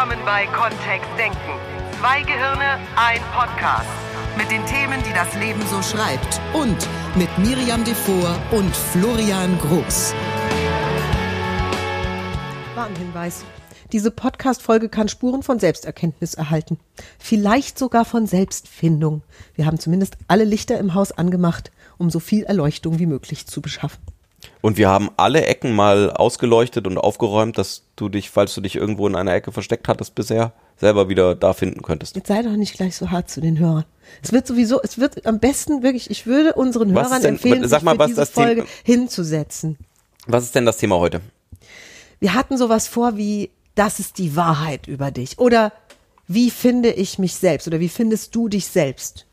Willkommen bei Kontext Denken. Zwei Gehirne, ein Podcast. Mit den Themen, die das Leben so schreibt. Und mit Miriam Devor und Florian Groß. Warnhinweis. Diese Podcast-Folge kann Spuren von Selbsterkenntnis erhalten. Vielleicht sogar von Selbstfindung. Wir haben zumindest alle Lichter im Haus angemacht, um so viel Erleuchtung wie möglich zu beschaffen. Und wir haben alle Ecken mal ausgeleuchtet und aufgeräumt, dass du dich, falls du dich irgendwo in einer Ecke versteckt hattest bisher, selber wieder da finden könntest. Jetzt sei doch nicht gleich so hart zu den Hörern. Es wird sowieso, es wird am besten wirklich, ich würde unseren Was Hörern denn- empfehlen, sag sich mal, für was diese das Thema- Folge hinzusetzen. Was ist denn das Thema heute? Wir hatten sowas vor wie, das ist die Wahrheit über dich. Oder wie finde ich mich selbst? Oder wie findest du dich selbst?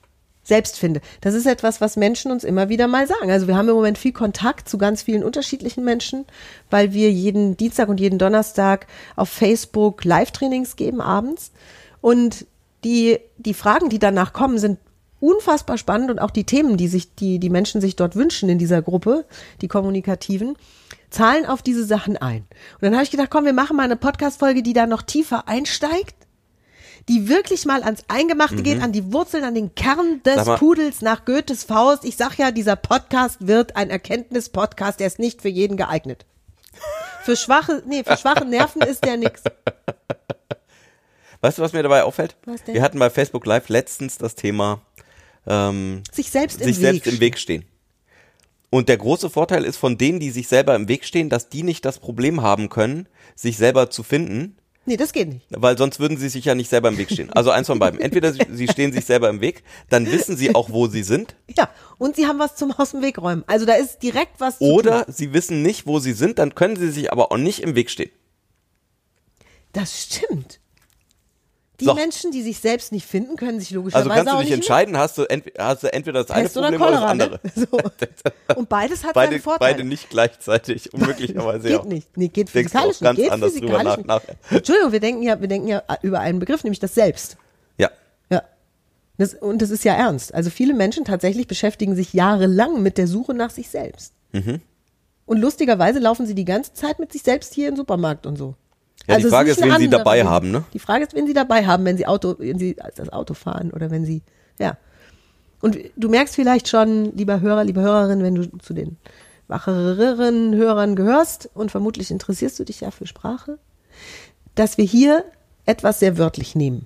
Selbst finde. Das ist etwas, was Menschen uns immer wieder mal sagen. Also wir haben im Moment viel Kontakt zu ganz vielen unterschiedlichen Menschen, weil wir jeden Dienstag und jeden Donnerstag auf Facebook Live-Trainings geben abends. Und die, die Fragen, die danach kommen, sind unfassbar spannend und auch die Themen, die sich, die, die Menschen sich dort wünschen in dieser Gruppe, die kommunikativen, zahlen auf diese Sachen ein. Und dann habe ich gedacht, komm, wir machen mal eine Podcast-Folge, die da noch tiefer einsteigt, die wirklich mal ans Eingemachte geht, an die Wurzeln, an den Kern des Mhm. Mal- Pudels nach Goethes Faust. Ich sag ja, dieser Podcast wird ein Erkenntnis-Podcast, der ist nicht für jeden geeignet. Für schwache, nee, für schwache Nerven ist der nix. Weißt du, was mir dabei auffällt? Was denn? Wir hatten bei Facebook Live letztens das Thema ähm, Sich selbst im sich Weg. selbst im Weg stehen. Und der große Vorteil ist von denen, die sich selber im Weg stehen, dass die nicht das Problem haben können, sich selber zu finden, Nee, das geht nicht. weil sonst würden sie sich ja nicht selber im Weg stehen. Also eins von beiden. Entweder sie, stehen sich selber im Weg, dann wissen sie auch, wo sie sind, Ja, und sie haben was zum Aus dem Weg räumen. Also da ist direkt was zu oder sie wissen nicht, wo sie sind, dann können sie sich aber auch nicht im Weg stehen. Das stimmt. Die So. Menschen, die sich selbst nicht finden, können sich logischerweise Also kannst du auch dich entscheiden, hast du, hast du entweder das eine Pest oder Problem oder das Cholera, andere. ne? So. Und beides hat Beide, seine Vorteile. beide nicht gleichzeitig, unmöglicherweise ja. Geht nicht. Nee, geht auch physikalisch ganz nicht. Geht anders drüber physikalisch nach nicht. nachher. Entschuldigung, wir denken ja, wir denken ja über einen Begriff, nämlich das Selbst. Ja. Ja. Das, und das ist ja ernst. Also viele Menschen tatsächlich beschäftigen sich jahrelang mit der Suche nach sich selbst. Mhm. Und lustigerweise laufen sie die ganze Zeit mit sich selbst hier im Supermarkt und so. Ja, die es Frage ist, ein wen sie anderer dabei Weg. haben, ne? Die Frage ist, wen sie dabei haben, wenn sie Auto, wenn sie das Auto fahren oder wenn sie, ja. Und du merkst vielleicht schon, lieber Hörer, liebe Hörerin, wenn du zu den wacheren Hörern gehörst und vermutlich interessierst du dich ja für Sprache, dass wir hier etwas sehr wörtlich nehmen.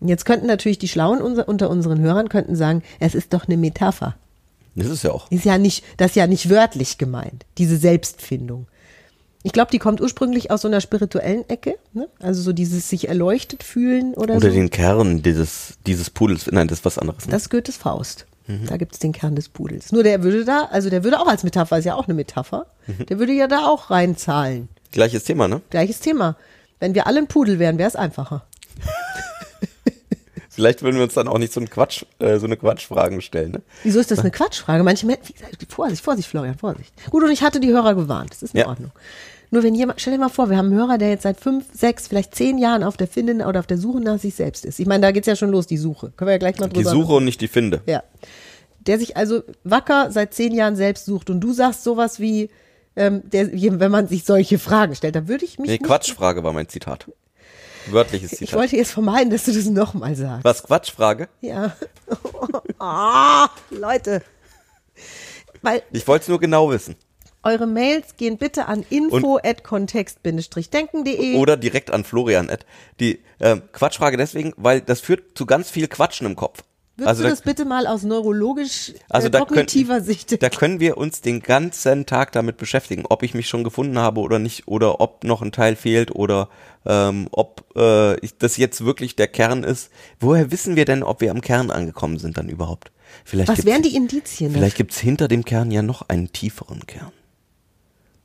Und jetzt könnten natürlich die Schlauen unter unseren Hörern könnten sagen, es ist doch eine Metapher. Das ist ja auch. Ist ja nicht, das ist ja nicht wörtlich gemeint, diese Selbstfindung. Ich glaube, die kommt ursprünglich aus so einer spirituellen Ecke, ne? also so dieses sich erleuchtet fühlen oder, Oder so. den Kern dieses, dieses Pudels. Nein, das ist was anderes. Ne? Das Goethes Faust. Mhm. Da gibt es den Kern des Pudels. Nur der würde da, also der würde auch als Metapher, ist ja auch eine Metapher, Mhm. der würde ja da auch reinzahlen. Gleiches Thema, ne? Gleiches Thema. Wenn wir alle ein Pudel wären, wäre es einfacher. Vielleicht würden wir uns dann auch nicht so, ein Quatsch, äh, so eine Quatschfragen stellen, ne? Wieso ist das eine Quatschfrage? Manche Menschen, wie gesagt, Vorsicht, Vorsicht, Florian, Vorsicht. Gut, und ich hatte die Hörer gewarnt. Das ist in Ja. Ordnung. Nur wenn jemand, stell dir mal vor, wir haben einen Hörer, der jetzt seit fünf, sechs, vielleicht zehn Jahren auf der Finden oder auf der Suche nach sich selbst ist. Ich meine, da geht's ja schon los, die Suche. Können wir ja gleich mal Die drüber Suche und nicht die Finde. Ja. Der sich also wacker seit zehn Jahren selbst sucht und du sagst sowas wie, ähm, der, wenn man sich solche Fragen stellt, dann würde ich mich Nee, Quatschfrage war mein Zitat. Wörtliches Ich Zitat. wollte jetzt vermeiden, dass du das nochmal sagst. Was, Quatschfrage? Ja. ah, Leute. Weil Ich wollte es nur genau wissen. Eure Mails gehen bitte an info@kontext-denken.de. Oder direkt an Florian. Ed. Die ähm, Quatschfrage deswegen, weil das führt zu ganz viel Quatschen im Kopf. Würdest also du da, das bitte mal aus neurologisch also äh, da kognitiver können, Sicht? Da können wir uns den ganzen Tag damit beschäftigen, ob ich mich schon gefunden habe oder nicht, oder ob noch ein Teil fehlt oder ähm, ob äh, ich, das jetzt wirklich der Kern ist. Woher wissen wir denn, ob wir am Kern angekommen sind dann überhaupt? Vielleicht Was wären die Indizien? Vielleicht gibt's hinter dem Kern ja noch einen tieferen Kern.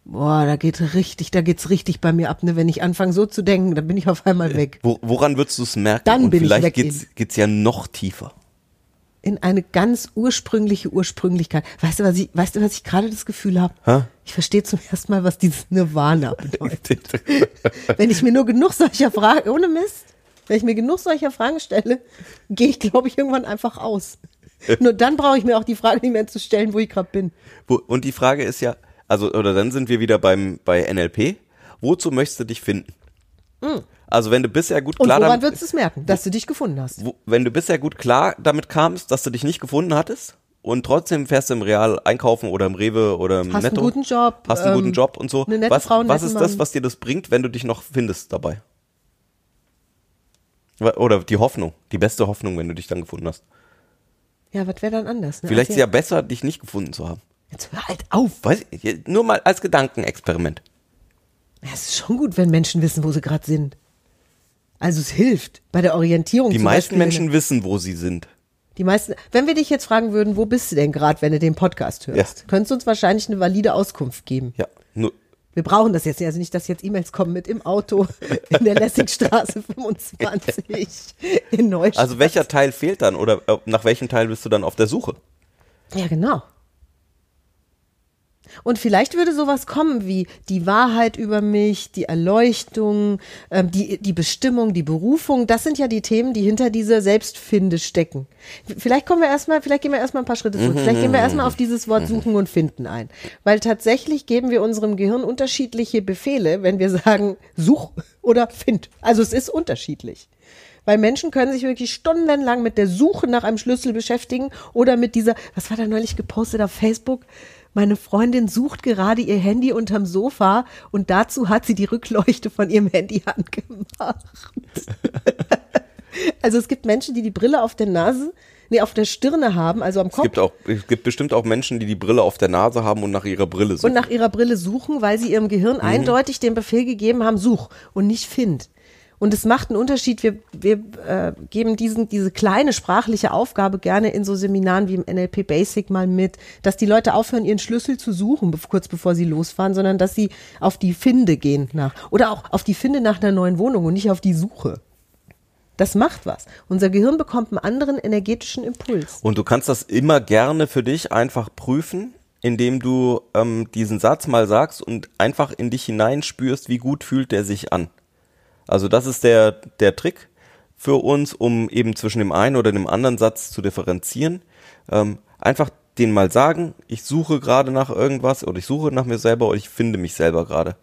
Boah, da geht richtig, da geht's richtig bei mir ab, ne? Wenn ich anfange so zu denken, dann bin ich auf einmal weg. Wo, woran würdest du es merken? Dann Und bin ich vielleicht weg geht's, geht's ja noch tiefer. In eine ganz ursprüngliche Ursprünglichkeit. Weißt du, was ich, weißt du, was ich gerade das Gefühl habe? Ich verstehe zum ersten Mal, was dieses Nirvana bedeutet. Wenn ich mir nur genug solcher Fragen, ohne Mist, wenn ich mir genug solcher Fragen stelle, gehe ich, glaube ich, irgendwann einfach aus. Nur dann brauche ich mir auch die Frage nicht mehr zu stellen, wo ich gerade bin. Und die Frage ist ja, also, oder dann sind wir wieder beim, bei NLP. Wozu möchtest du dich finden? Also wenn du bisher gut Und klar woran damit, würdest du es merken, dass du dich gefunden hast? wo, wenn du bisher gut klar damit kamst, dass du dich nicht gefunden hattest und trotzdem fährst du im Real einkaufen oder im Rewe oder im Hast einen Netto. guten Job, Hast einen guten ähm, Job und so. eine nette was Frau, einen was ist das, was dir das bringt, wenn du dich noch findest dabei? Oder die Hoffnung, die beste Hoffnung, wenn du dich dann gefunden hast. Ja, was wäre dann anders? Ne? Vielleicht ist ja besser, dich nicht gefunden zu haben. Jetzt hör halt auf. Weiß ich, nur mal als Gedankenexperiment. Es ist schon gut, wenn Menschen wissen, wo sie gerade sind. Also es hilft bei der Orientierung. Die meisten Beispiel, Menschen wissen, wo sie sind. Die meisten, wenn wir dich jetzt fragen würden, wo bist du denn gerade, wenn du den Podcast hörst, Ja. könntest du uns wahrscheinlich eine valide Auskunft geben. Ja, nur, Wir brauchen das jetzt nicht, also nicht, dass jetzt E-Mails kommen mit im Auto in der Lessingstraße 25 in Neustadt. also welcher Teil fehlt dann oder äh, nach welchem Teil bist du dann auf der Suche? Ja, genau. Und vielleicht würde sowas kommen wie die Wahrheit über mich, die Erleuchtung, ähm, die, die Bestimmung, die Berufung. Das sind ja die Themen, die hinter dieser Selbstfinde stecken. Vielleicht kommen wir erstmal, vielleicht gehen wir erstmal ein paar Schritte zurück. Vielleicht gehen wir erstmal auf dieses Wort suchen und finden ein. Weil tatsächlich geben wir unserem Gehirn unterschiedliche Befehle, wenn wir sagen, such oder find. Also es ist unterschiedlich. Weil Menschen können sich wirklich stundenlang mit der Suche nach einem Schlüssel beschäftigen oder mit dieser, was war da neulich gepostet auf Facebook? Meine Freundin sucht gerade ihr Handy unterm Sofa und dazu hat sie die Rückleuchte von ihrem Handy angemacht. also es gibt Menschen, die die Brille auf der Nase, nee, auf der Stirne haben, also am Es Kopf gibt auch, es gibt bestimmt auch Menschen, die die Brille auf der Nase haben und nach ihrer Brille und suchen. nach ihrer Brille suchen, weil sie ihrem Gehirn eindeutig den Befehl gegeben haben, such und nicht find. Und es macht einen Unterschied. Wir, wir äh, geben diesen, diese kleine sprachliche Aufgabe gerne in so Seminaren wie im NLP Basic mal mit, dass die Leute aufhören, ihren Schlüssel zu suchen, kurz bevor sie losfahren, sondern dass sie auf die Finde gehen nach. Oder auch auf die Finde nach einer neuen Wohnung und nicht auf die Suche. Das macht was. Unser Gehirn bekommt einen anderen energetischen Impuls. Und du kannst das immer gerne für dich einfach prüfen, indem du ähm, diesen Satz mal sagst und einfach in dich hineinspürst, wie gut fühlt der sich an. Also das ist der, der Trick für uns, um eben zwischen dem einen oder dem anderen Satz zu differenzieren. Ähm, einfach den mal sagen, ich suche gerade nach irgendwas oder ich suche nach mir selber oder ich finde mich selber gerade.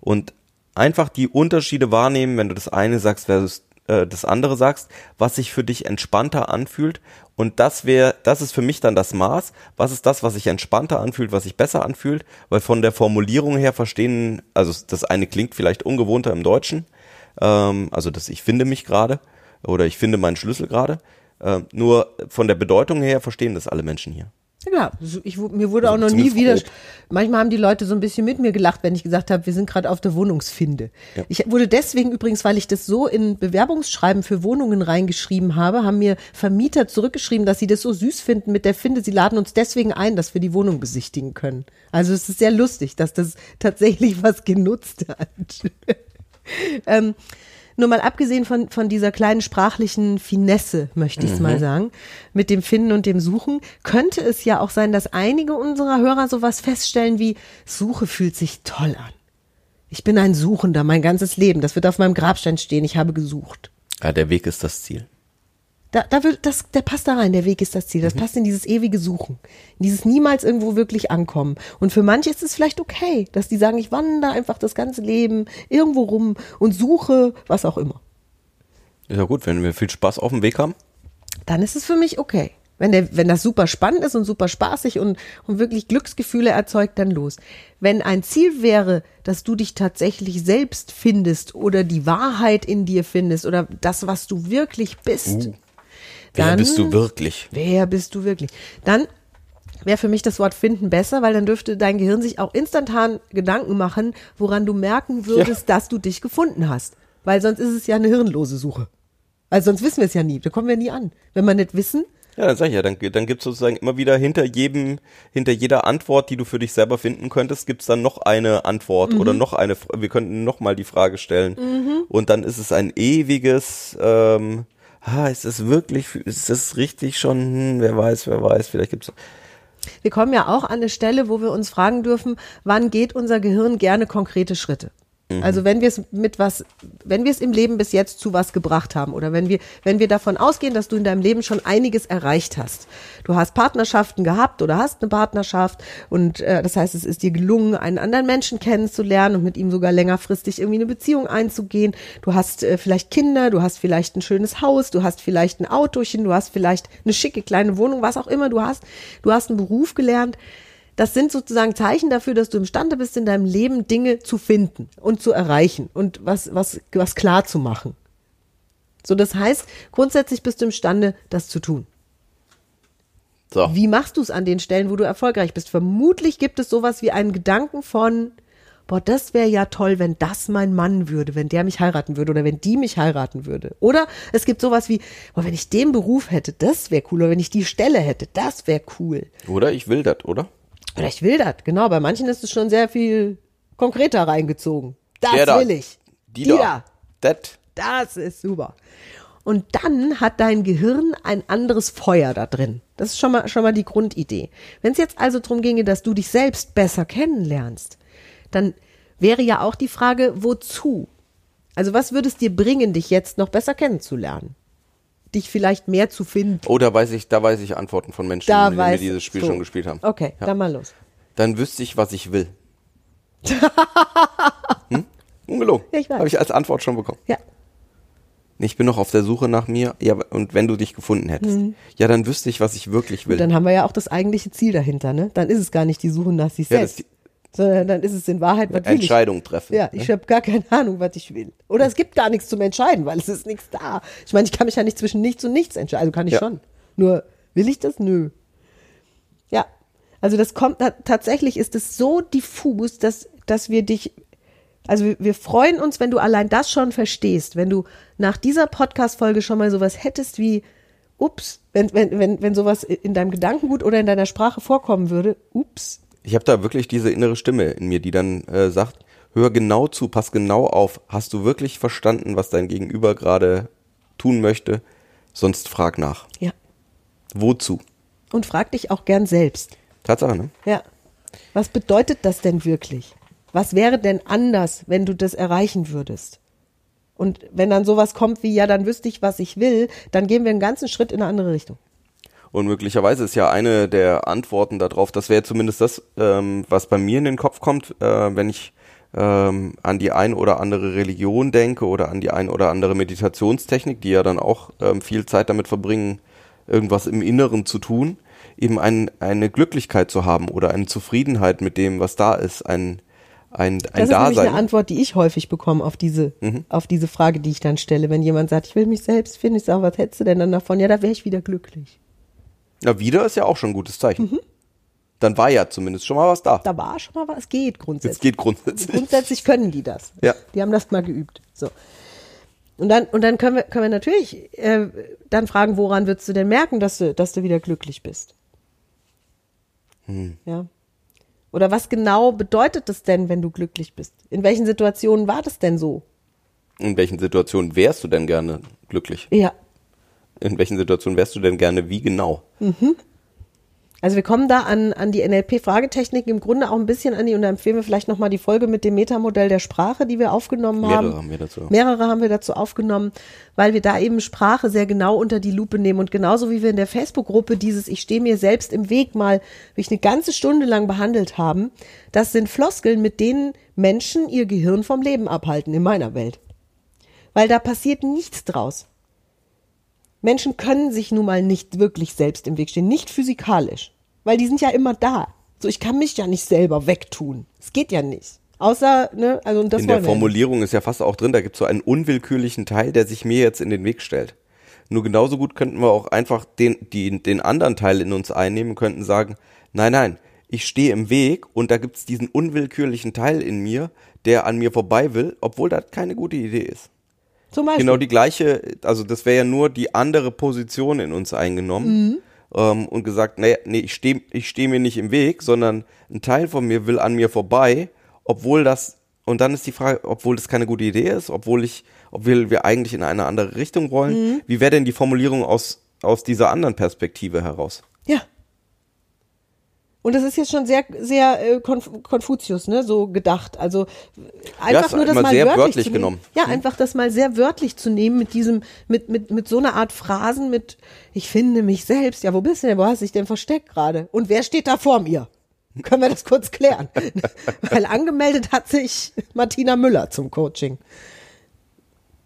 Und einfach die Unterschiede wahrnehmen, wenn du das eine sagst versus äh, das andere sagst, was sich für dich entspannter anfühlt. Und das wäre, das ist für mich dann das Maß. Was ist das, was sich entspannter anfühlt, was sich besser anfühlt? Weil von der Formulierung her verstehen, also das eine klingt vielleicht ungewohnter im Deutschen, ähm, also das ich finde mich gerade oder ich finde meinen Schlüssel gerade. Ähm, nur von der Bedeutung her verstehen das alle Menschen hier. Ja, ich, mir wurde Also auch noch nie wieder. grob. Manchmal haben die Leute so ein bisschen mit mir gelacht, wenn ich gesagt habe, wir sind gerade auf der Wohnungsfinde. Ich wurde deswegen übrigens, weil ich das so in Bewerbungsschreiben für Wohnungen reingeschrieben habe, haben mir Vermieter zurückgeschrieben, dass sie das so süß finden mit der Finde. Sie laden uns deswegen ein, dass wir die Wohnung besichtigen können. Also es ist sehr lustig, dass das tatsächlich was genutzt hat. ähm, nur mal abgesehen von, von dieser kleinen sprachlichen Finesse, möchte ich es mal sagen, mit dem Finden und dem Suchen, könnte es ja auch sein, dass einige unserer Hörer sowas feststellen wie, Suche fühlt sich toll an. Ich bin ein Suchender, mein ganzes Leben. Das wird auf meinem Grabstein stehen. Ich habe gesucht. Ja, der Weg ist das Ziel. Da, da wird, das, der passt da rein, der Weg ist das Ziel. Das passt in dieses ewige Suchen. In dieses niemals irgendwo wirklich ankommen. Und für manche ist es vielleicht okay, dass die sagen, ich wandere einfach das ganze Leben irgendwo rum und suche, was auch immer. Ist ja gut, wenn wir viel Spaß auf dem Weg haben. Dann ist es für mich okay. Wenn, der, wenn das super spannend ist und super spaßig und, und wirklich Glücksgefühle erzeugt, dann los. Wenn ein Ziel wäre, dass du dich tatsächlich selbst findest oder die Wahrheit in dir findest oder das, was du wirklich bist, Wer Dann- bist du wirklich? Wer bist du wirklich? Dann wäre für mich das Wort finden besser, weil dann dürfte dein Gehirn sich auch instantan Gedanken machen, woran du merken würdest, dass du dich gefunden hast. Weil sonst ist es ja eine hirnlose Suche. Also sonst wissen wir es ja nie. Da kommen wir nie an. Wenn wir nicht wissen, Ja, dann sag ich ja, dann, dann gibt es sozusagen immer wieder hinter jedem, hinter jeder Antwort, die du für dich selber finden könntest, gibt's dann noch eine Antwort oder noch eine, wir könnten noch mal die Frage stellen. Und dann ist es ein ewiges, ähm, ah, ist es wirklich, ist es richtig schon, hm, wer weiß, wer weiß, vielleicht gibt's wir kommen ja auch an eine Stelle, wo wir uns fragen dürfen, wann geht unser Gehirn gerne konkrete Schritte? Also wenn wir es mit was, wenn wir es im Leben bis jetzt zu was gebracht haben oder wenn wir, wenn wir davon ausgehen, dass du in deinem Leben schon einiges erreicht hast. Du hast Partnerschaften gehabt oder hast eine Partnerschaft und äh, das heißt, es ist dir gelungen, einen anderen Menschen kennenzulernen und mit ihm sogar längerfristig irgendwie eine Beziehung einzugehen. Du hast äh, vielleicht Kinder, du hast vielleicht ein schönes Haus, du hast vielleicht ein Autochen, du hast vielleicht eine schicke kleine Wohnung, was auch immer du hast. Du hast einen Beruf gelernt das sind sozusagen Zeichen dafür, dass du imstande bist, in deinem Leben Dinge zu finden und zu erreichen und was, was, was klar zu machen. So, das heißt, grundsätzlich bist du imstande, das zu tun. So. Wie machst du es an den Stellen, wo du erfolgreich bist? Vermutlich gibt es sowas wie einen Gedanken von, boah, das wäre ja toll, wenn das mein Mann würde, wenn der mich heiraten würde oder wenn die mich heiraten würde. Oder es gibt sowas wie, boah, wenn ich den Beruf hätte, das wäre cool. Oder wenn ich die Stelle hätte, das wäre cool. Oder ich will das, oder? Oder ich will das, genau. Bei manchen ist es schon sehr viel konkreter reingezogen. Das Der da. will ich. Die, da. Das. Das ist super. Und dann hat dein Gehirn ein anderes Feuer da drin. Das ist schon mal, schon mal die Grundidee. Wenn es jetzt also darum ginge, dass du dich selbst besser kennenlernst, dann wäre ja auch die Frage, wozu? Also was würde es dir bringen, dich jetzt noch besser kennenzulernen? Dich vielleicht mehr zu finden? Oh, da weiß ich, da weiß ich Antworten von Menschen, Da die mir dieses Spiel so. schon gespielt haben. Okay, Ja. dann mal los. Dann wüsste ich, was ich will. hm? Ungelogen. Ja, ich weiß. Habe ich als Antwort schon bekommen. Ja. Ich bin noch auf der Suche nach mir. Ja, und wenn du dich gefunden hättest, ja, dann wüsste ich, was ich wirklich will. Mhm. Dann haben wir ja auch das eigentliche Ziel dahinter, ne? Dann ist es gar nicht die Suche nach sich Ja, das selbst, ist sondern dann ist es in Wahrheit, was will ich? Entscheidung treffen. Ja, ich habe gar keine Ahnung, was ich will. Oder es gibt gar nichts zum Entscheiden, weil es ist nichts da. Ich meine, ich kann mich ja nicht zwischen nichts und nichts entscheiden. Also kann ich Ja. schon. Nur will ich das? Nö. Ja. Also das kommt ta- tatsächlich ist es so diffus, dass dass wir dich also wir, wir freuen uns, wenn du allein das schon verstehst, wenn du nach dieser Podcast Folge schon mal sowas hättest wie ups, wenn wenn wenn wenn sowas in deinem Gedankengut oder in deiner Sprache vorkommen würde, ups, Ich habe da wirklich diese innere Stimme in mir, die dann äh, sagt, hör genau zu, pass genau auf. Hast du wirklich verstanden, was dein Gegenüber gerade tun möchte? Sonst frag nach. ja. Wozu? Und frag dich auch gern selbst. Tatsache, ne? Ja. Was bedeutet das denn wirklich? Was wäre denn anders, wenn du das erreichen würdest? Und wenn dann sowas kommt wie, ja, dann wüsste ich, was ich will, dann gehen wir einen ganzen Schritt in eine andere Richtung. Und möglicherweise ist ja eine der Antworten darauf, das wäre zumindest das, ähm, was bei mir in den Kopf kommt, äh, wenn ich ähm, an die ein oder andere Religion denke oder an die ein oder andere Meditationstechnik, die ja dann auch ähm, viel Zeit damit verbringen, irgendwas im Inneren zu tun, eben ein, eine Glücklichkeit zu haben oder eine Zufriedenheit mit dem, was da ist, ein, ein, ein Das ist nämlich eine Dasein. Antwort, die ich häufig bekomme auf diese, Mhm. auf diese Frage, die ich dann stelle. Wenn jemand sagt, ich will mich selbst finden, ich sage, was hättest du denn dann davon? Ja, da wäre ich wieder glücklich. Ja, wieder ist ja auch schon ein gutes Zeichen. Mhm. Dann war ja zumindest schon mal was da. Da war schon mal was, es geht grundsätzlich. geht grundsätzlich. Grundsätzlich können die das. Ja. Die haben das mal geübt. So. Und dann, und dann können wir, können wir natürlich äh, dann fragen, woran würdest du denn merken, dass du, dass du wieder glücklich bist? Hm. Ja. Oder was genau bedeutet das denn, wenn du glücklich bist? In welchen Situationen war das denn so? In welchen Situationen wärst du denn gerne glücklich? Ja. In welchen Situationen wärst du denn gerne wie genau? Also wir kommen da an, an die NLP-Fragetechnik im Grunde auch ein bisschen an die, und da empfehlen wir vielleicht nochmal die Folge mit dem Metamodell der Sprache, die wir aufgenommen haben. Mehrere haben wir dazu. Mehrere haben wir dazu aufgenommen, weil wir da eben Sprache sehr genau unter die Lupe nehmen und genauso wie wir in der Facebook-Gruppe dieses Ich stehe mir selbst im Weg mal wirklich eine ganze Stunde lang behandelt haben, das sind Floskeln, mit denen Menschen ihr Gehirn vom Leben abhalten in meiner Welt. Weil da passiert nichts draus. Menschen können sich nun mal nicht wirklich selbst im Weg stehen, nicht physikalisch, weil die sind ja immer da. So, ich kann mich ja nicht selber wegtun. Es geht ja nicht. Außer, ne, also und das in der nicht. Formulierung ist ja fast auch drin, da gibt es so einen unwillkürlichen Teil, der sich mir jetzt in den Weg stellt. Nur genauso gut könnten wir auch einfach den, die, den anderen Teil in uns einnehmen könnten sagen, nein, nein, ich stehe im Weg und da gibt es diesen unwillkürlichen Teil in mir, der an mir vorbei will, obwohl das keine gute Idee ist. Zum Beispiel. Genau die gleiche, also das wäre ja nur die andere Position in uns eingenommen ähm, und gesagt, nee, nee, ich stehe ich steh mir nicht im Weg, sondern ein Teil von mir will an mir vorbei, obwohl das, und dann ist die Frage, obwohl das keine gute Idee ist, obwohl ich, obwohl wir eigentlich in eine andere Richtung wollen. Wie wäre denn die Formulierung aus, aus dieser anderen Perspektive heraus? Ja. Und das ist jetzt schon sehr, sehr äh, Konf Konfuzius, ne, so gedacht. Also einfach ist nur das mal sehr wörtlich, wörtlich zu nehmen. genommen. Ja, einfach das mal sehr wörtlich zu nehmen mit diesem, mit, mit, mit so einer Art Phrasen, mit ich finde mich selbst. Ja, wo bist du denn? Wo hast du dich denn versteckt gerade? Und wer steht da vor mir? Können wir das kurz klären? Weil angemeldet hat sich Martina Müller zum Coaching.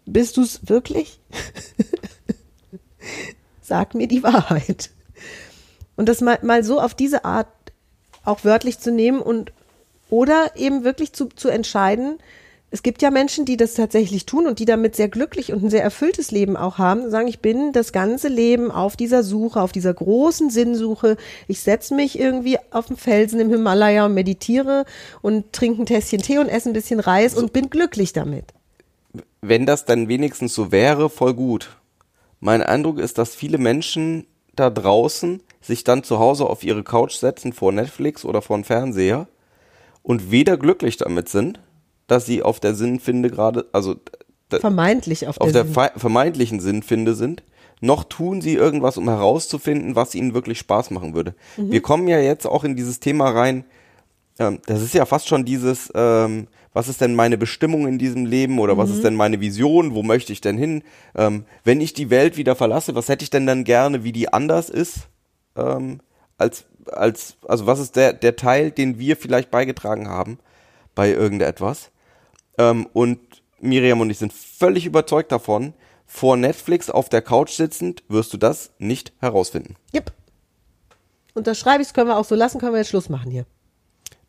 Bist du's wirklich? Sag mir die Wahrheit. Und das mal, mal so auf diese Art auch wörtlich zu nehmen und oder eben wirklich zu, zu entscheiden, es gibt ja Menschen, die das tatsächlich tun und die damit sehr glücklich und ein sehr erfülltes Leben auch haben, sagen, ich bin das ganze Leben auf dieser Suche, auf dieser großen Sinnsuche. Ich setze mich irgendwie auf den Felsen im Himalaya und meditiere und trinke ein Tässchen Tee und esse ein bisschen Reis und bin glücklich damit. wenn das dann wenigstens so wäre, voll gut. Mein Eindruck ist, dass viele Menschen da draußen sich dann zu Hause auf ihre Couch setzen vor Netflix oder vor dem Fernseher und weder glücklich damit sind, dass sie auf der Sinnfinde gerade, also Vermeintlich auf, auf der, der Sinn- vermeintlichen Sinnfinde sind, noch tun sie irgendwas, um herauszufinden, was ihnen wirklich Spaß machen würde. Mhm. Wir kommen ja jetzt auch in dieses Thema rein, ähm, das ist ja fast schon dieses, ähm, was ist denn meine Bestimmung in diesem Leben oder Mhm. was ist denn meine Vision, wo möchte ich denn hin? Ähm, wenn ich die Welt wieder verlasse, was hätte ich denn dann gerne, wie die anders ist? Ähm, als, als, also was ist der, der Teil, den wir vielleicht beigetragen haben bei irgendetwas? Ähm, und Miriam und ich sind völlig überzeugt davon, vor Netflix auf der Couch sitzend wirst du das nicht herausfinden. Yep. Unterschreibe ich, können wir auch so lassen, können wir jetzt Schluss machen hier.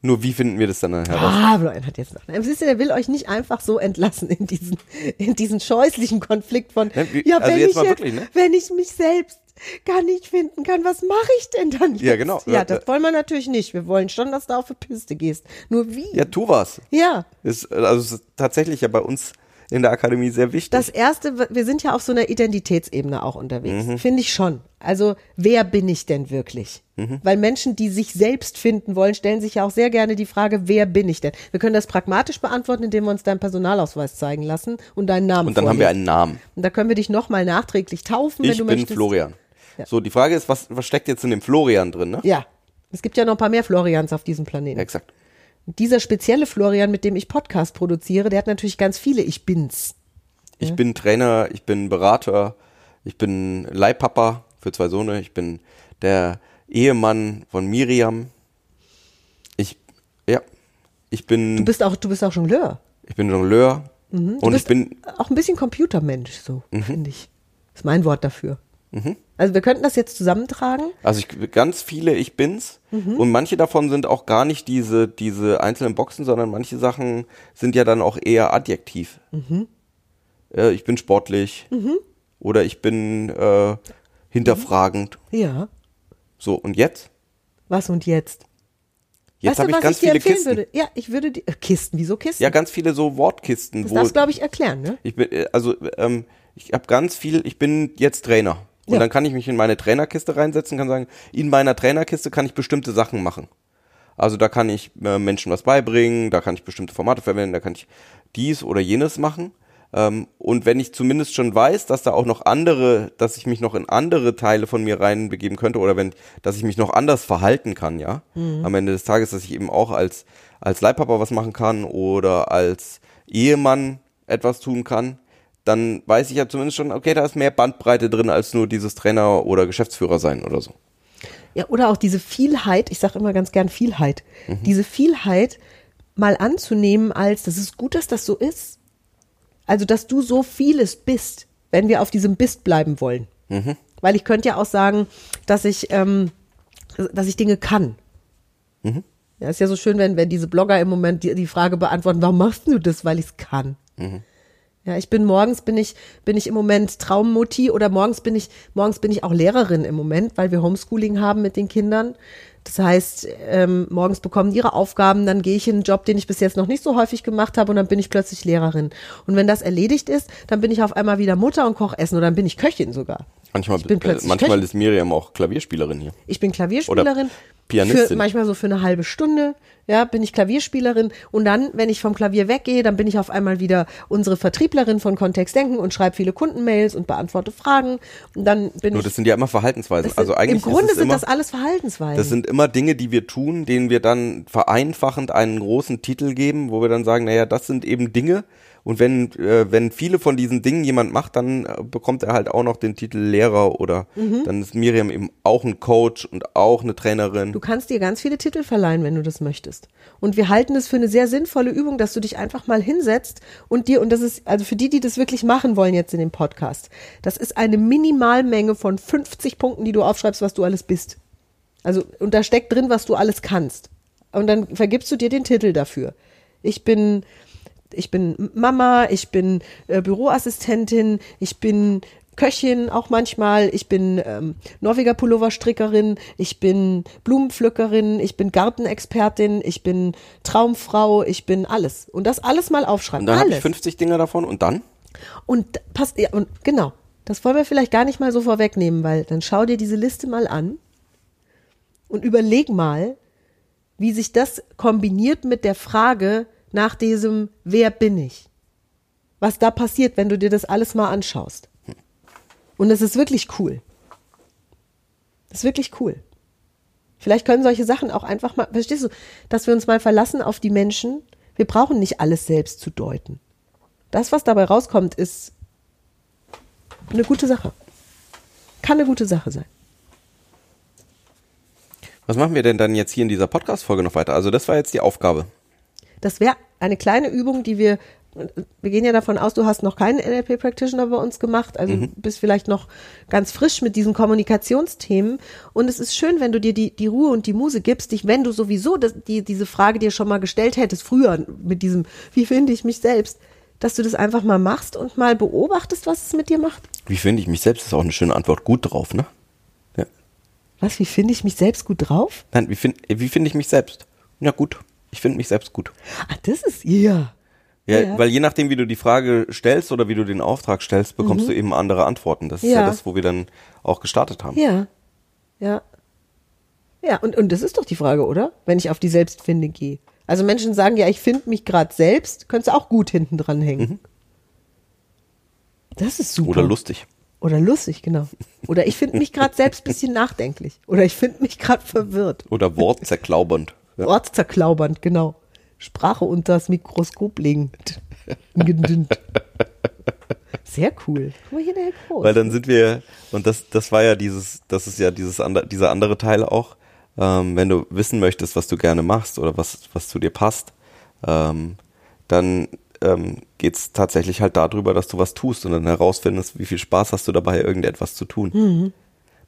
Nur wie finden wir das dann heraus? Ah, Brian hat jetzt noch. Siehst du, der will euch nicht einfach so entlassen in diesen, in diesen scheußlichen Konflikt von, Ne, wie- ja, also wenn ich wirklich, ne? wenn ich mich selbst gar nicht finden kann, was mache ich denn dann jetzt? Ja, genau. Ja, Äh, das äh, wollen wir natürlich nicht. Wir wollen schon, dass du auf die Piste gehst. Nur wie? Ja, tu was. Ja. Ist, also es ist tatsächlich ja bei uns in der Akademie sehr wichtig. Das erste, wir sind ja auf so einer Identitätsebene auch unterwegs. Mhm. Finde ich schon. Also, wer bin ich denn wirklich? Mhm. Weil Menschen, die sich selbst finden wollen, stellen sich ja auch sehr gerne die Frage, wer bin ich denn? Wir können das pragmatisch beantworten, indem wir uns deinen Personalausweis zeigen lassen und deinen Namen und dann haben wir vorlesen. einen Namen. Und da können wir dich nochmal nachträglich taufen, wenn Ich du bin möchtest. So, die Frage ist, was, was steckt jetzt in dem Florian drin, ne? Ja. Es gibt ja noch ein paar mehr Florians auf diesem Planeten. Exakt. Dieser spezielle Florian, mit dem ich Podcast produziere, der hat natürlich ganz viele Ich bin's. Ich bin Trainer, ich bin Berater, ich bin Leihpapa für zwei Söhne, ich bin der Ehemann von Miriam. Ich, ja, ich Du bin, bist auch, du bist auch Jongleur. ich bin Jongleur Du und ich bin, auch ein bisschen Computermensch, so, Mhm. finde ich. Ist mein Wort dafür. Also wir könnten das jetzt zusammentragen. also ich, ganz viele Ich bin's Mhm. und manche davon sind auch gar nicht diese, diese einzelnen Boxen, sondern manche Sachen sind ja dann auch eher adjektiv. Mhm. Äh, ich bin sportlich oder ich bin äh, hinterfragend. Ja. So, und jetzt? Was und jetzt? Jetzt habe ich ganz ich dir viele empfehlen Kisten. würde? Ja, ich würde die äh, Kisten, wieso Kisten? Ja, ganz viele so Wortkisten, das darfst glaube ich erklären, ne? ich bin, äh, also ähm, ich habe ganz viel, ich bin jetzt Trainer. Und Ja. dann kann ich mich in meine Trainerkiste reinsetzen, kann sagen, in meiner Trainerkiste kann ich bestimmte Sachen machen. Also da kann ich äh, Menschen was beibringen, da kann ich bestimmte Formate verwenden, da kann ich dies oder jenes machen. Ähm, und wenn ich zumindest schon weiß, dass da auch noch andere, dass ich mich noch in andere Teile von mir reinbegeben könnte oder wenn, dass ich mich noch anders verhalten kann, ja, am Ende des Tages, dass ich eben auch als, als Leihpapa was machen kann oder als Ehemann etwas tun kann, dann weiß ich ja zumindest schon, okay, da ist mehr Bandbreite drin als nur dieses Trainer oder Geschäftsführer sein oder so. Ja, oder auch diese Vielheit, ich sage immer ganz gern Vielheit, Mhm. diese Vielheit mal anzunehmen als, das ist gut, dass das so ist. Also, dass du so vieles bist, wenn wir auf diesem Bist bleiben wollen. Mhm. Weil ich könnte ja auch sagen, dass ich, ähm, dass ich Dinge kann. Mhm. Ja, ist ja so schön, wenn, wenn diese Blogger im Moment die, die Frage beantworten, warum machst du das? Weil ich es kann. Mhm. Ja, ich bin morgens bin ich bin ich im Moment Traummutti oder morgens bin ich morgens bin ich auch Lehrerin im Moment, weil wir Homeschooling haben mit den Kindern. Das heißt, ähm, morgens bekommen ihre Aufgaben, dann gehe ich in einen Job, den ich bis jetzt noch nicht so häufig gemacht habe und dann bin ich plötzlich Lehrerin. Und wenn das erledigt ist, dann bin ich auf einmal wieder Mutter und koche Essen oder dann bin ich Köchin sogar. Manchmal, äh, manchmal ist Miriam auch Klavierspielerin hier. Ich bin Klavierspielerin. Oder Pianistin. Für, manchmal so für eine halbe Stunde. ja, bin ich Klavierspielerin und dann, wenn ich vom Klavier weggehe, dann bin ich auf einmal wieder unsere Vertrieblerin von Kontext Denken und schreibe viele Kundenmails und beantworte Fragen und dann bin Nur ich das sind ja immer Verhaltensweisen. das Also sind- eigentlich im Grunde sind immer, das alles Verhaltensweisen. Das sind immer Dinge, die wir tun, denen wir dann vereinfachend einen großen Titel geben, wo wir dann sagen, naja, das sind eben Dinge. Und wenn, äh, wenn viele von diesen Dingen jemand macht, dann äh, bekommt er halt auch noch den Titel Lehrer oder Mhm. dann ist Miriam eben auch ein Coach und auch eine Trainerin. Du kannst dir ganz viele Titel verleihen, wenn du das möchtest. Und wir halten es für eine sehr sinnvolle Übung, dass du dich einfach mal hinsetzt und dir, und das ist, also für die, die das wirklich machen wollen jetzt in dem Podcast, das ist eine Minimalmenge von 50 Punkten, die du aufschreibst, was du alles bist. Also, und da steckt drin, was du alles kannst. Und dann vergibst du dir den Titel dafür. Ich bin, ich bin Mama, ich bin äh, Büroassistentin, ich bin Köchin auch manchmal, ich bin ähm, Norweger Pulloverstrickerin, ich bin Blumenpflückerin, ich bin Gartenexpertin, ich bin Traumfrau, ich bin alles. Und das alles mal aufschreiben. Und dann habe alles. ich 50 Dinge davon und dann? Und passt, ja, und genau. Das wollen wir vielleicht gar nicht mal so vorwegnehmen, weil dann schau dir diese Liste mal an und überleg mal, wie sich das kombiniert mit der Frage nach diesem Wer bin ich? Was da passiert, wenn du dir das alles mal anschaust. Und es ist wirklich cool. Das ist wirklich cool. Vielleicht können solche Sachen auch einfach mal, verstehst du, dass wir uns mal verlassen auf die Menschen. Wir brauchen nicht alles selbst zu deuten. Das, was dabei rauskommt, ist eine gute Sache. Kann eine gute Sache sein. Was machen wir denn dann jetzt hier in dieser Podcast-Folge noch weiter? Also das war jetzt die Aufgabe. Das wäre eine kleine Übung, die wir, wir gehen ja davon aus, du hast noch keinen NLP-Practitioner bei uns gemacht, also bist vielleicht noch ganz frisch mit diesen Kommunikationsthemen. Und es ist schön, wenn du dir die, die Ruhe und die Muse gibst, dich, wenn du sowieso das, die, diese Frage dir schon mal gestellt hättest, früher mit diesem, wie finde ich mich selbst, dass du das einfach mal machst und mal beobachtest, was es mit dir macht. Wie finde ich mich selbst? ist auch eine schöne Antwort. Gut drauf, ne? Ja. Was, wie finde ich mich selbst gut drauf? Nein, wie finde wie finde ich mich selbst? Ja, gut. Ich finde mich selbst gut. Ah, das ist, ja. Ja, Ja. weil je nachdem, wie du die Frage stellst oder wie du den Auftrag stellst, bekommst du eben andere Antworten. Das ist ja Ja. das, wo wir dann auch gestartet haben. Ja. Ja. Ja, und, und das ist doch die Frage, oder? Wenn ich auf die Selbstfinde gehe. Also Menschen sagen ja, ich finde mich gerade selbst, könntest du auch gut hinten dran hängen. Das ist super. Oder lustig. Oder lustig, genau. Oder ich finde mich gerade selbst bisschen nachdenklich. Oder ich finde mich gerade verwirrt. Oder wortzerklaubernd. Ja. Ortszerklaubernd, genau. Sprache unter das Mikroskop legend. Sehr cool. Guck mal hier der Herr Groß. Weil dann sind wir, und das, das war ja dieses, das ist ja dieses andere, dieser andere Teil auch, ähm, wenn du wissen möchtest, was du gerne machst oder was, was zu dir passt, ähm, dann ähm, geht es tatsächlich halt darüber, dass du was tust und dann herausfindest, wie viel Spaß hast du dabei, irgendetwas zu tun.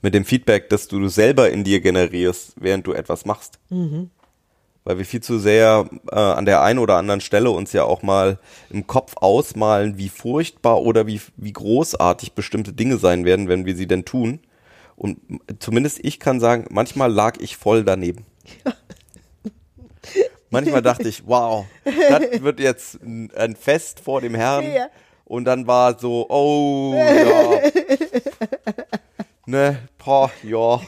Mit dem Feedback, das du selber in dir generierst, während du etwas machst. Weil wir viel zu sehr äh, an der einen oder anderen Stelle uns ja auch mal im Kopf ausmalen, wie furchtbar oder wie, wie großartig bestimmte Dinge sein werden, wenn wir sie denn tun. Und zumindest ich kann sagen, manchmal lag ich voll daneben. Manchmal dachte ich, wow, das wird jetzt ein ein Fest vor dem Herrn. Ja. Und dann war so, oh, ja. ne, boah, ja.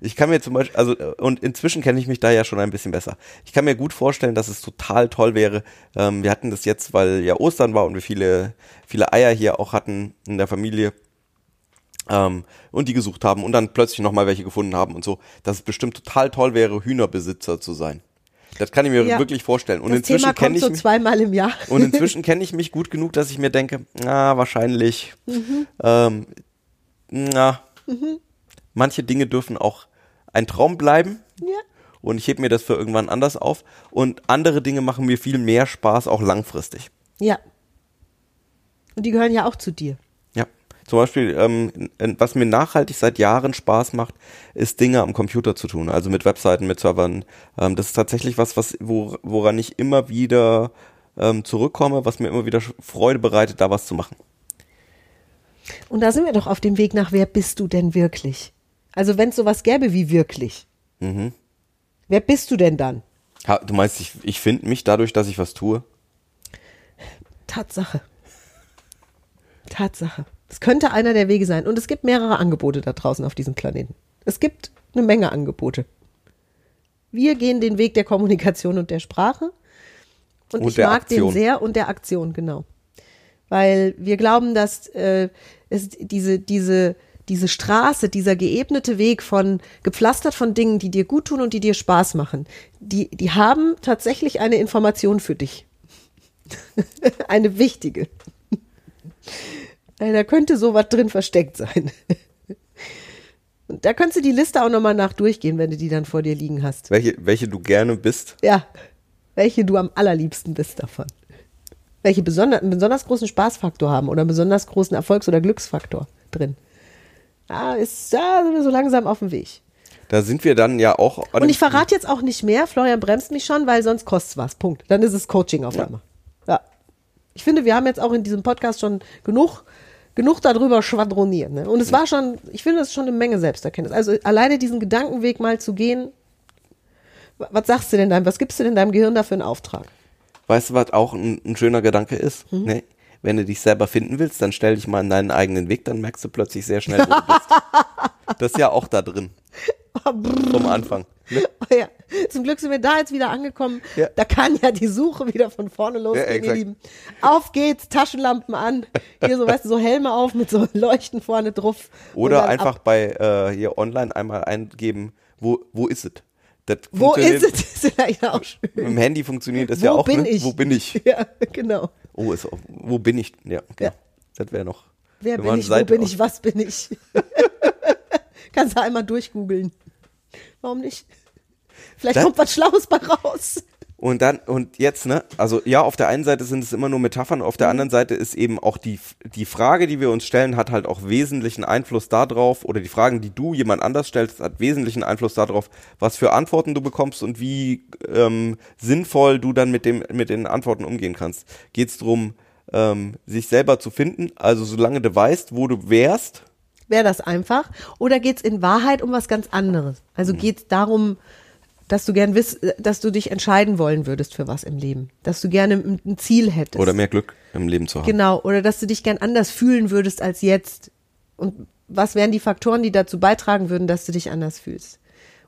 Ich kann mir zum Beispiel, also, und inzwischen kenne ich mich da ja schon ein bisschen besser. Ich kann mir gut vorstellen, dass es total toll wäre. Ähm, wir hatten das jetzt, weil ja Ostern war und wir viele, viele Eier hier auch hatten in der Familie. Ähm, und die gesucht haben und dann plötzlich nochmal welche gefunden haben und so, dass es bestimmt total toll wäre, Hühnerbesitzer zu sein. Das kann ich mir Ja. wirklich vorstellen. Und das inzwischen Thema kenne ich so mich. zweimal im Jahr. Und inzwischen kenne ich mich gut genug, dass ich mir denke, na, wahrscheinlich, ähm, na, manche Dinge dürfen auch ein Traum bleiben. Ja. Und ich hebe mir das für irgendwann anders auf. Und andere Dinge machen mir viel mehr Spaß, auch langfristig. Ja. Und die gehören ja auch zu dir. Ja. Zum Beispiel, ähm, was mir nachhaltig seit Jahren Spaß macht, ist Dinge am Computer zu tun. Also mit Webseiten, mit Servern. Ähm, das ist tatsächlich was, was wo, woran ich immer wieder ähm, zurückkomme, was mir immer wieder Freude bereitet, da was zu machen. Und da sind wir doch auf dem Weg nach, wer bist du denn wirklich? Also wenn es sowas gäbe wie wirklich. Mhm. Wer bist du denn dann? Ha, du meinst, ich, ich finde mich dadurch, dass ich was tue? Tatsache. Tatsache. Es könnte einer der Wege sein. Und es gibt mehrere Angebote da draußen auf diesem Planeten. Es gibt eine Menge Angebote. Wir gehen den Weg der Kommunikation und der Sprache. Und, Und ich der mag Aktion. den sehr und der Aktion, genau. Weil wir glauben, dass äh, es diese, diese, diese Straße, dieser geebnete Weg von gepflastert von Dingen, die dir gut tun und die dir Spaß machen, die, die haben tatsächlich eine Information für dich. eine wichtige. Äh, Da könnte sowas drin versteckt sein. Und da könntest du die Liste auch nochmal nach durchgehen, wenn du die dann vor dir liegen hast. Welche, welche du gerne bist. Ja, welche du am allerliebsten bist davon. Welche besonder, einen besonders großen Spaßfaktor haben oder einen besonders großen Erfolgs- oder Glücksfaktor drin. Ja, ist da sind wir so langsam auf dem Weg. Da sind wir dann ja auch. Und ich verrate jetzt auch nicht mehr. Florian bremst mich schon, weil sonst kostet's was. Punkt. Dann ist es Coaching auf Ja. einmal. Ja. Ich finde, wir haben jetzt auch in diesem Podcast schon genug, genug darüber schwadroniert. Ne? Und es war schon, ich finde, es ist schon eine Menge Selbsterkenntnis. Also alleine diesen Gedankenweg mal zu gehen. wa- Was sagst du denn deinem, was gibst du denn deinem Gehirn dafür einen Auftrag? Weißt du, was auch ein, ein schöner Gedanke ist? Hm? Ne? Wenn du dich selber finden willst, dann stell dich mal in deinen eigenen Weg, dann merkst du plötzlich sehr schnell, wo du bist. Das ist ja auch da drin. Vom Anfang. Ne? Oh ja. Zum Glück sind wir da jetzt wieder angekommen. Ja. Da kann ja die Suche wieder von vorne losgehen, ihr exakt. Lieben. Auf geht's, Taschenlampen an. Hier so, weißt du, so Helme auf mit so Leuchten vorne drauf. Oder einfach ab. bei äh, hier online einmal eingeben, wo, wo ist es? Das Wo ist es? Ist vielleicht auch schön. Mit dem Handy funktioniert das Wo ja auch. bin ne? ich? Wo bin ich? Ja, genau. Oh, ist auch, wo bin ich? Ja, okay. Ja. Das wäre noch. Wer bin ich? Wo Seite bin aus- ich? Was bin ich? Kannst du einmal durchgoogeln. Warum nicht? Vielleicht Das- kommt was Schlaues bei raus. Und dann, und jetzt, ne, also ja, auf der einen Seite sind es immer nur Metaphern, auf der Mhm. anderen Seite ist eben auch die, die Frage, die wir uns stellen, hat halt auch wesentlichen Einfluss darauf, oder die Fragen, die du jemand anders stellst, hat wesentlichen Einfluss darauf, was für Antworten du bekommst und wie ähm, sinnvoll du dann mit, dem, mit den Antworten umgehen kannst. Geht es darum, ähm, sich selber zu finden, also solange du weißt, wo du wärst, Wäre das einfach? Oder geht's in Wahrheit um was ganz anderes? Mhm. Also geht's darum, dass du gern wiss, dass du dich entscheiden wollen würdest für was im Leben. Dass du gerne ein Ziel hättest. oder mehr Glück im Leben zu haben. Genau. Oder dass du dich gern anders fühlen würdest als jetzt. Und was wären die Faktoren, die dazu beitragen würden, dass du dich anders fühlst?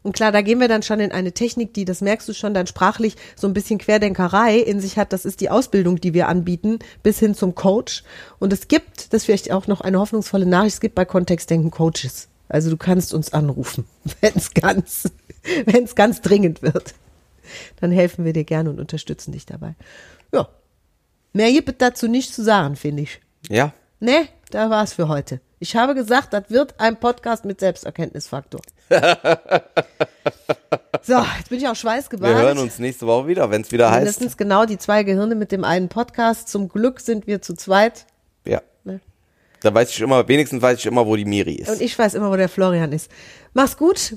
Und klar, da gehen wir dann schon in eine Technik, die, das merkst du schon, dann sprachlich so ein bisschen Querdenkerei in sich hat. Das ist die Ausbildung, die wir anbieten, bis hin zum Coach. Und es gibt, das vielleicht auch noch eine hoffnungsvolle Nachricht, es gibt bei Kontextdenken Coaches. Also du kannst uns anrufen, wenn es ganz, wenn es ganz dringend wird. Dann helfen wir dir gerne und unterstützen dich dabei. Ja. Mehr gibt es dazu nicht zu sagen, finde ich. Ja, Ne, da war's für heute. Ich habe gesagt, das wird ein Podcast mit Selbsterkenntnisfaktor. so, jetzt bin ich auch wir schweißgebadet. hören uns nächste Woche wieder, wenn es wieder heißt. Mindestens genau die zwei Gehirne mit dem einen Podcast. Zum Glück sind wir zu zweit. Ja. Ne? Da weiß ich immer, wenigstens weiß ich immer, wo die Miri ist. Und ich weiß immer, wo der Florian ist. Mach's gut